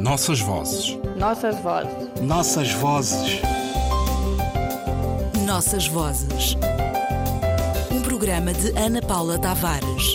Nossas vozes. Nossas vozes. Nossas vozes. Nossas vozes. Um programa de Ana Paula Tavares.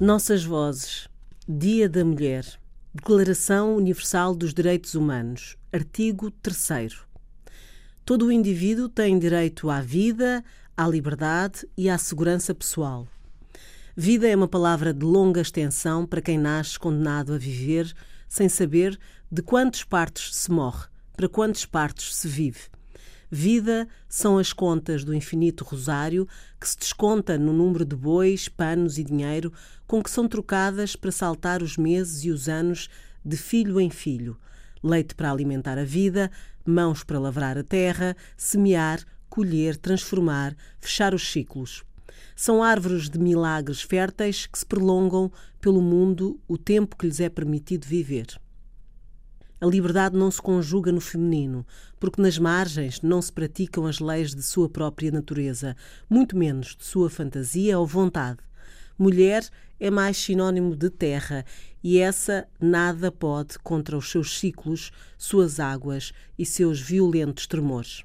Nossas vozes. Dia da Mulher. Declaração Universal dos Direitos Humanos. Artigo 3 Todo o indivíduo tem direito à vida, à liberdade e à segurança pessoal. Vida é uma palavra de longa extensão para quem nasce condenado a viver sem saber de quantos partos se morre, para quantos partos se vive. Vida são as contas do infinito rosário que se desconta no número de bois, panos e dinheiro com que são trocadas para saltar os meses e os anos de filho em filho. Leite para alimentar a vida, mãos para lavrar a terra, semear, colher, transformar, fechar os ciclos. São árvores de milagres férteis que se prolongam pelo mundo o tempo que lhes é permitido viver. A liberdade não se conjuga no feminino, porque nas margens não se praticam as leis de sua própria natureza, muito menos de sua fantasia ou vontade. Mulher é mais sinônimo de terra e essa nada pode contra os seus ciclos, suas águas e seus violentos tremores.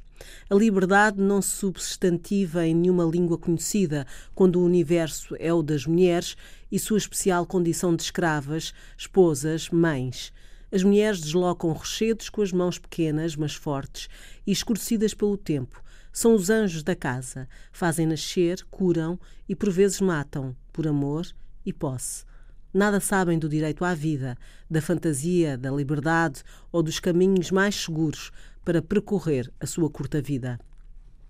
A liberdade não se substantiva em nenhuma língua conhecida, quando o universo é o das mulheres e sua especial condição de escravas, esposas, mães. As mulheres deslocam rochedos com as mãos pequenas, mas fortes, e escurecidas pelo tempo. São os anjos da casa. Fazem nascer, curam e por vezes matam, por amor e posse. Nada sabem do direito à vida, da fantasia, da liberdade ou dos caminhos mais seguros para percorrer a sua curta vida.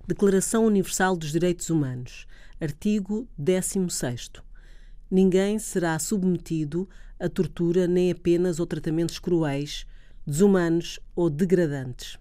Declaração Universal dos Direitos Humanos, artigo 16. Ninguém será submetido a tortura nem a penas ou tratamentos cruéis, desumanos ou degradantes.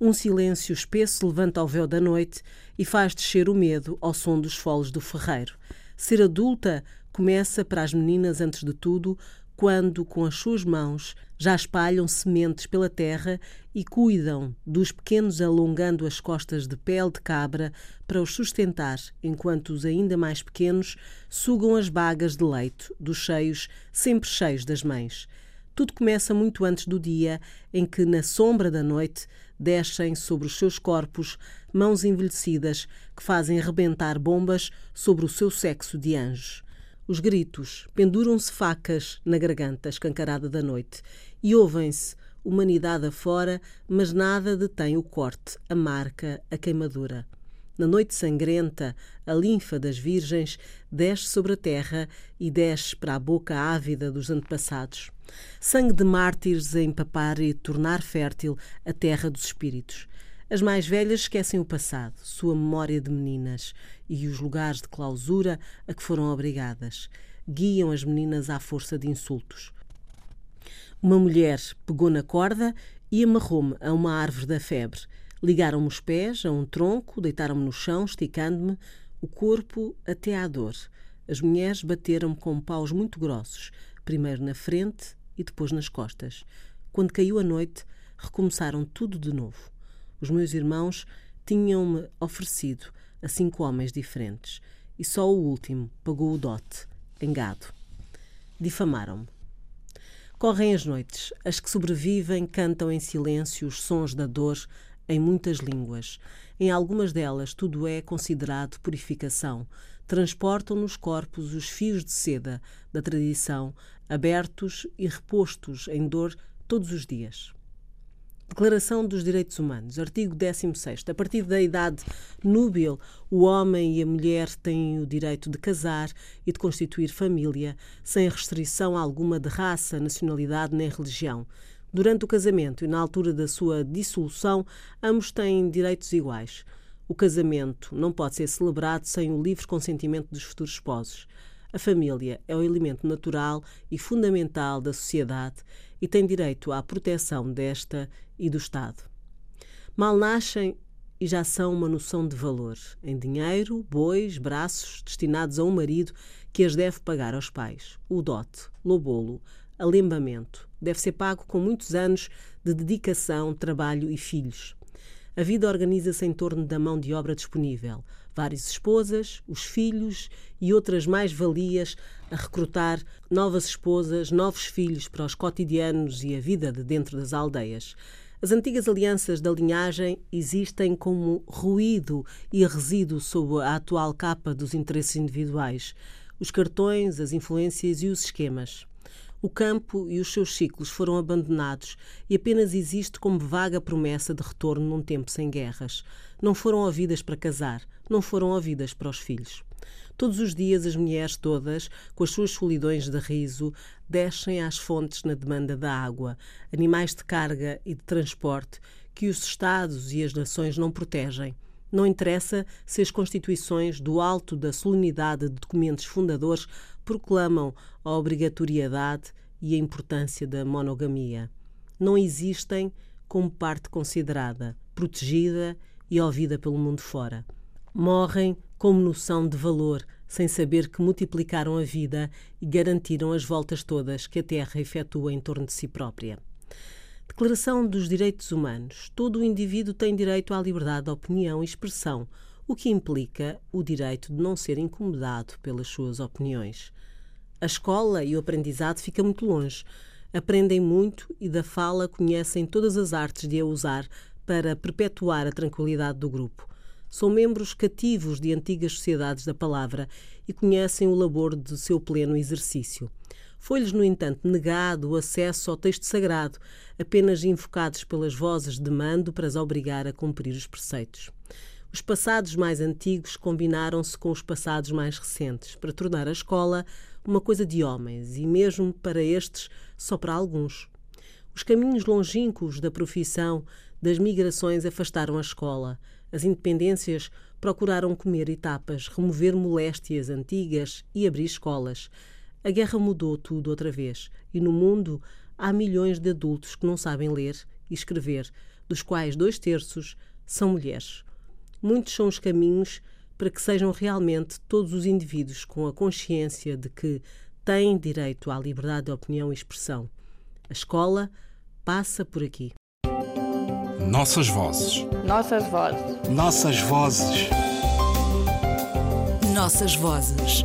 Um silêncio espesso levanta o véu da noite e faz descer o medo ao som dos foles do ferreiro. Ser adulta começa para as meninas, antes de tudo, quando, com as suas mãos, já espalham sementes pela terra e cuidam dos pequenos alongando as costas de pele de cabra para os sustentar, enquanto os ainda mais pequenos sugam as bagas de leite dos cheios, sempre cheios das mães. Tudo começa muito antes do dia em que, na sombra da noite, descem sobre os seus corpos mãos envelhecidas que fazem rebentar bombas sobre o seu sexo de anjos. Os gritos, penduram-se facas na garganta escancarada da noite e ouvem-se humanidade afora, mas nada detém o corte, a marca, a queimadura. Na noite sangrenta, a linfa das virgens desce sobre a terra e desce para a boca ávida dos antepassados. Sangue de mártires a empapar e tornar fértil a terra dos espíritos. As mais velhas esquecem o passado, sua memória de meninas e os lugares de clausura a que foram obrigadas. Guiam as meninas à força de insultos. Uma mulher pegou na corda e amarrou-me a uma árvore da febre. Ligaram-me os pés a um tronco, deitaram-me no chão, esticando-me o corpo até à dor. As mulheres bateram-me com paus muito grossos, primeiro na frente e depois nas costas. Quando caiu a noite, recomeçaram tudo de novo. Os meus irmãos tinham-me oferecido a cinco homens diferentes e só o último pagou o dote, em gado. Difamaram-me. Correm as noites, as que sobrevivem cantam em silêncio os sons da dor em muitas línguas. Em algumas delas, tudo é considerado purificação. Transportam nos corpos os fios de seda da tradição, abertos e repostos em dor todos os dias. Declaração dos Direitos Humanos, artigo 16. A partir da idade núbil, o homem e a mulher têm o direito de casar e de constituir família, sem restrição alguma de raça, nacionalidade nem religião. Durante o casamento e na altura da sua dissolução, ambos têm direitos iguais. O casamento não pode ser celebrado sem o livre consentimento dos futuros esposos. A família é o elemento natural e fundamental da sociedade e tem direito à proteção desta e do Estado. Mal nascem e já são uma noção de valor, em dinheiro, bois, braços, destinados a um marido que as deve pagar aos pais. O dote, lobolo, alembamento, deve ser pago com muitos anos de dedicação, trabalho e filhos. A vida organiza-se em torno da mão de obra disponível. Várias esposas, os filhos e outras mais-valias a recrutar novas esposas, novos filhos para os cotidianos e a vida de dentro das aldeias. As antigas alianças da linhagem existem como ruído e resíduo sob a atual capa dos interesses individuais, os cartões, as influências e os esquemas. O campo e os seus ciclos foram abandonados e apenas existe como vaga promessa de retorno num tempo sem guerras. Não foram ouvidas para casar, não foram ouvidas para os filhos. Todos os dias as mulheres todas, com as suas solidões de riso, descem às fontes na demanda da água, animais de carga e de transporte que os Estados e as nações não protegem. Não interessa se as constituições, do alto da solenidade de documentos fundadores, proclamam a obrigatoriedade e a importância da monogamia. Não existem como parte considerada, protegida e ouvida pelo mundo fora. Morrem como noção de valor, sem saber que multiplicaram a vida e garantiram as voltas todas que a Terra efetua em torno de si própria. Declaração dos Direitos Humanos. Todo o indivíduo tem direito à liberdade de opinião e expressão, o que implica o direito de não ser incomodado pelas suas opiniões. A escola e o aprendizado ficam muito longe. Aprendem muito e da fala conhecem todas as artes de a usar para perpetuar a tranquilidade do grupo. São membros cativos de antigas sociedades da palavra e conhecem o labor de seu pleno exercício. Foi-lhes, no entanto, negado o acesso ao texto sagrado, apenas invocados pelas vozes de mando para as obrigar a cumprir os preceitos. Os passados mais antigos combinaram-se com os passados mais recentes para tornar a escola uma coisa de homens e, mesmo para estes, só para alguns. Os caminhos longínquos da profissão, das migrações afastaram a escola. As independências procuraram comer etapas, remover moléstias antigas e abrir escolas. A guerra mudou tudo outra vez e no mundo há milhões de adultos que não sabem ler e escrever, dos quais dois terços são mulheres. Muitos são os caminhos para que sejam realmente todos os indivíduos com a consciência de que têm direito à liberdade de opinião e expressão. A escola passa por aqui. Nossas vozes. Nossas vozes. Nossas vozes. Nossas Vozes.